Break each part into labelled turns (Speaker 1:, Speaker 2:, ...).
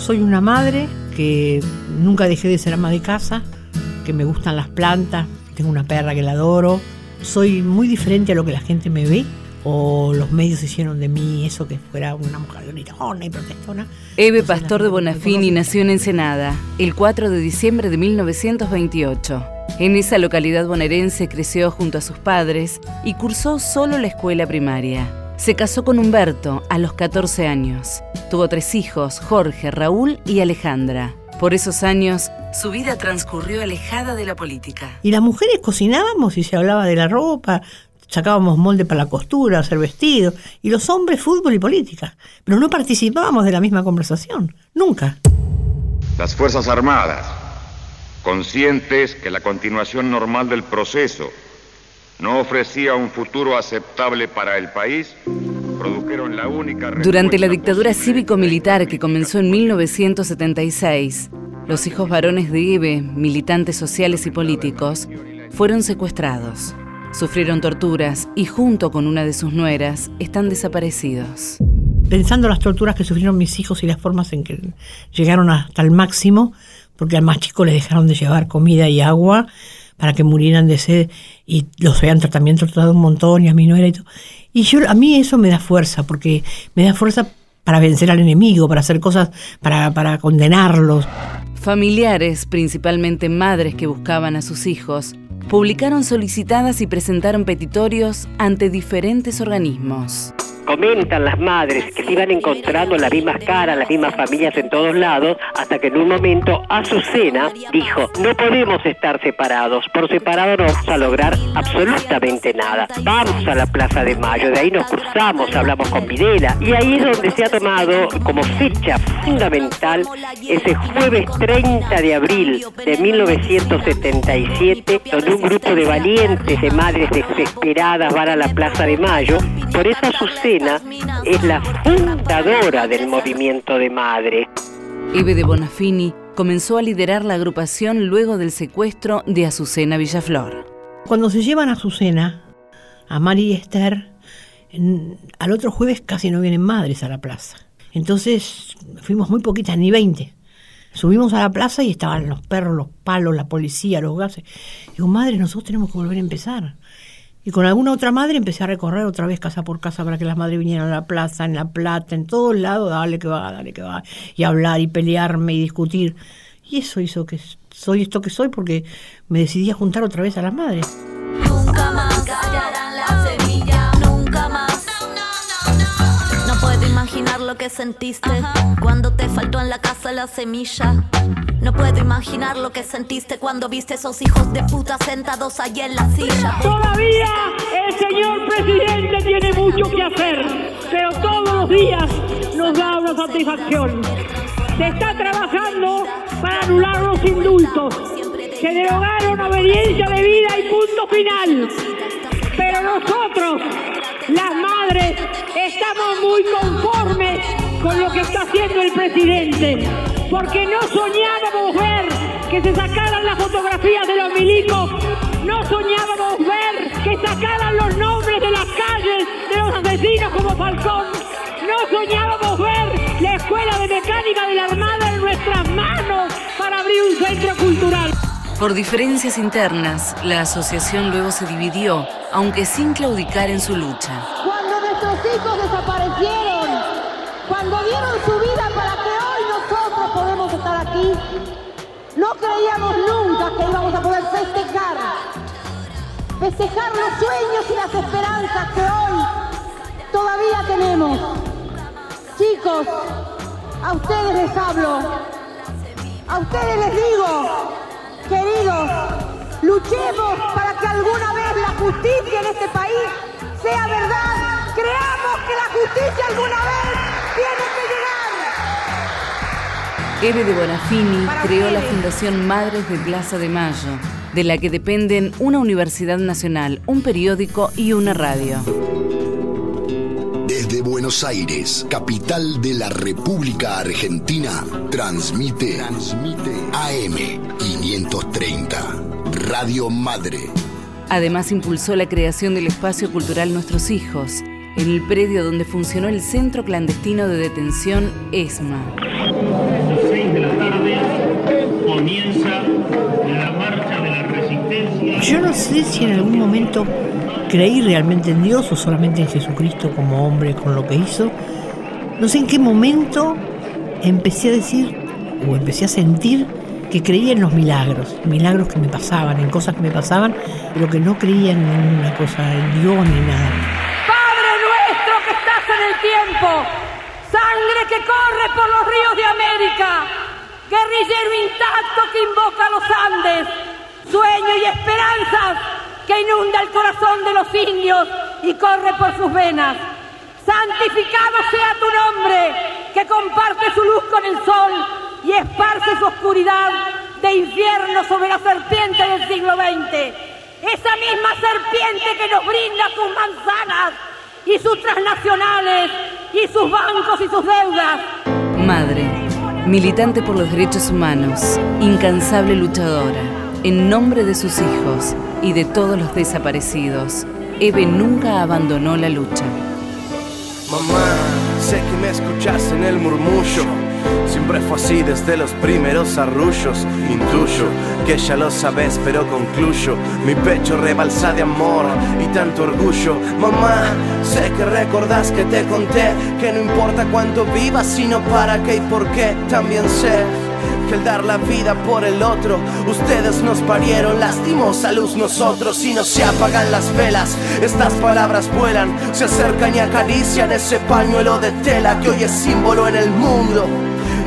Speaker 1: Soy una madre que nunca dejé de ser ama de casa, que me gustan las plantas, tengo una perra que la adoro. Soy muy diferente a lo que la gente me ve o los medios hicieron de mí eso que fuera una mujer gritona y protestona.
Speaker 2: Eve Pastor de Bonafini nació en Ensenada el 4 de diciembre de 1928. En esa localidad bonaerense creció junto a sus padres y cursó solo la escuela primaria. Se casó con Humberto a los 14 años. Tuvo tres hijos, Jorge, Raúl y Alejandra. Por esos años, su vida transcurrió alejada de la política.
Speaker 1: Y las mujeres cocinábamos y se hablaba de la ropa, sacábamos molde para la costura, hacer vestidos, y los hombres fútbol y política. Pero no participábamos de la misma conversación, nunca.
Speaker 3: Las Fuerzas Armadas, conscientes que la continuación normal del proceso no ofrecía un futuro aceptable para el país, produjeron la única...
Speaker 2: Durante la dictadura cívico-militar que comenzó en 1976, los hijos varones de Eve, militantes sociales y políticos, fueron secuestrados. Sufrieron torturas y junto con una de sus nueras están desaparecidos.
Speaker 1: Pensando las torturas que sufrieron mis hijos y las formas en que llegaron hasta el máximo, porque al más chico les dejaron de llevar comida y agua, para que murieran de sed y los habían también tratado un montón y a mi nuera y todo. Y yo, a mí eso me da fuerza, porque me da fuerza para vencer al enemigo, para hacer cosas, para, para condenarlos.
Speaker 2: Familiares, principalmente madres que buscaban a sus hijos, publicaron solicitadas y presentaron petitorios ante diferentes organismos
Speaker 4: comentan las madres que se iban encontrando las mismas caras, las mismas familias en todos lados, hasta que en un momento Azucena dijo, no podemos estar separados, por separado no vamos a lograr absolutamente nada. Vamos a la Plaza de Mayo, de ahí nos cruzamos, hablamos con Videla, y ahí es donde se ha tomado como fecha fundamental ese jueves 30 de abril de 1977, donde un grupo de valientes, de madres desesperadas van a la Plaza de Mayo, por esa Azucena es la fundadora del movimiento de madre.
Speaker 2: Eve de Bonafini comenzó a liderar la agrupación luego del secuestro de Azucena Villaflor.
Speaker 1: Cuando se llevan a Azucena, a María y Esther, al otro jueves casi no vienen madres a la plaza. Entonces fuimos muy poquitas, ni 20. Subimos a la plaza y estaban los perros, los palos, la policía, los gases. Digo, madre, nosotros tenemos que volver a empezar. Y con alguna otra madre empecé a recorrer otra vez casa por casa para que las madres vinieran a la plaza, en La Plata, en todos lados, dale que va, dale que va, y hablar y pelearme y discutir. Y eso hizo que soy esto que soy porque me decidí a juntar otra vez a las madres.
Speaker 5: Imaginar lo que sentiste cuando te faltó en la casa la semilla. No puedo imaginar lo que sentiste cuando viste esos hijos de puta sentados ahí en la silla.
Speaker 6: Todavía el señor presidente tiene mucho que hacer, pero todos los días nos da una satisfacción. Se está trabajando para anular los indultos. Se derogaron obediencia de vida y punto final. Pero nosotros, las madres, estamos muy conformes con lo que está haciendo el presidente, porque no soñábamos ver que se sacaran las fotografías de los milicos, no soñábamos ver que sacaran los nombres de las calles de los asesinos como Falcón,
Speaker 2: Por diferencias internas, la asociación luego se dividió, aunque sin claudicar en su lucha.
Speaker 7: Cuando nuestros hijos desaparecieron, cuando dieron su vida para que hoy nosotros podemos estar aquí, no creíamos nunca que íbamos a poder festejar, festejar los sueños y las esperanzas que hoy todavía tenemos. Chicos, a ustedes les hablo, a ustedes les digo, Queridos, luchemos para que alguna vez la justicia en este país sea verdad. Creamos que la justicia alguna vez tiene
Speaker 2: que llegar. Eve de Bonafini creó la Fundación Madres de Plaza de Mayo, de la que dependen una universidad nacional, un periódico y una radio.
Speaker 8: Buenos Aires, capital de la República Argentina, transmite, transmite AM 530, Radio Madre.
Speaker 2: Además impulsó la creación del espacio cultural Nuestros Hijos, en el predio donde funcionó el Centro Clandestino de Detención ESMA.
Speaker 9: las 6 de la tarde, comienza
Speaker 1: Yo no sé si en algún momento creí realmente en Dios o solamente en Jesucristo como hombre con lo que hizo. No sé en qué momento empecé a decir o empecé a sentir que creía en los milagros, milagros que me pasaban, en cosas que me pasaban, pero que no creía en ninguna cosa, en Dios ni nada.
Speaker 6: Padre nuestro que estás en el tiempo, sangre que corre por los ríos de América, guerrillero intacto que invoca a los Andes, sueño y esperanzas que inunda el corazón de los indios y corre por sus venas. Santificado sea tu nombre, que comparte su luz con el sol y esparce su oscuridad de infierno sobre la serpiente del siglo XX. Esa misma serpiente que nos brinda sus manzanas y sus transnacionales y sus bancos y sus deudas.
Speaker 2: Madre, militante por los derechos humanos, incansable luchadora, en nombre de sus hijos y de todos los desaparecidos, Eve nunca abandonó la lucha.
Speaker 10: Mamá, sé que me escuchas en el murmullo. Siempre fue así desde los primeros arrullos. Intuyo que ya lo sabes, pero concluyo. Mi pecho rebalsa de amor y tanto orgullo. Mamá, sé que recordás que te conté que no importa cuánto vivas, sino para qué y por qué. También sé el dar la vida por el otro, ustedes nos parieron, lastimos a luz nosotros y no se apagan las velas. Estas palabras vuelan, se acercan y acarician ese pañuelo de tela que hoy es símbolo en el mundo.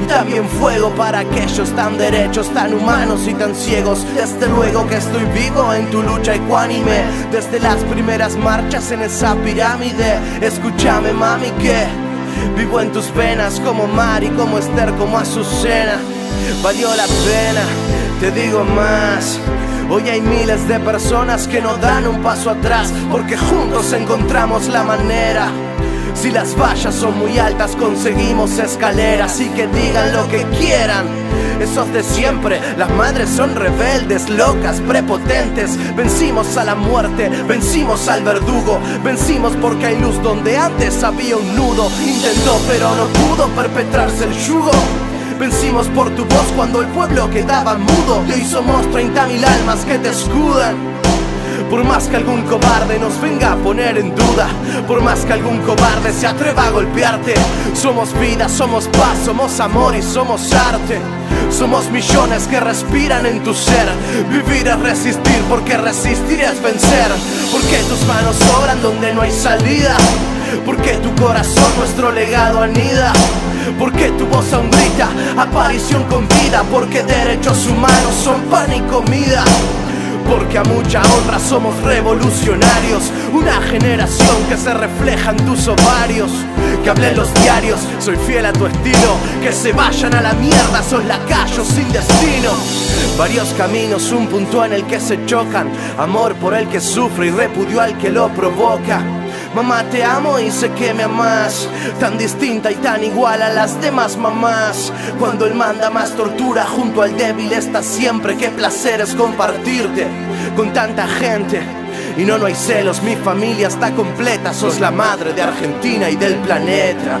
Speaker 10: Y también fuego para aquellos tan derechos, tan humanos y tan ciegos. Desde luego que estoy vivo en tu lucha ecuánime. Desde las primeras marchas en esa pirámide. Escúchame, mami, que vivo en tus venas como Mari, como Esther, como Azucena. Valió la pena, te digo más. Hoy hay miles de personas que no dan un paso atrás porque juntos encontramos la manera. Si las vallas son muy altas conseguimos escaleras y que digan lo que quieran. Esos de siempre, las madres son rebeldes, locas, prepotentes. Vencimos a la muerte, vencimos al verdugo, vencimos porque hay luz donde antes había un nudo. Intentó pero no pudo perpetrarse el yugo. Vencimos por tu voz cuando el pueblo quedaba mudo. Y hoy somos 30.000 almas que te escudan. Por más que algún cobarde nos venga a poner en duda, por más que algún cobarde se atreva a golpearte, somos vida, somos paz, somos amor y somos arte. Somos millones que respiran en tu ser. Vivir es resistir, porque resistir es vencer. Porque tus manos sobran donde no hay salida. Porque tu corazón nuestro legado anida. Porque tu voz aún grita, aparición con vida. Porque derechos humanos son pan y comida. Porque a mucha honra somos revolucionarios Una generación que se refleja en tus ovarios Que hablé los diarios, soy fiel a tu estilo Que se vayan a la mierda, sos lacayo sin destino Varios caminos, un punto en el que se chocan Amor por el que sufre y repudio al que lo provoca Mamá te amo y sé que me amas. Tan distinta y tan igual a las demás mamás. Cuando él manda más tortura junto al débil está siempre. Qué placer es compartirte con tanta gente. Y no, no hay celos, mi familia está completa. Sos la madre de Argentina y del planeta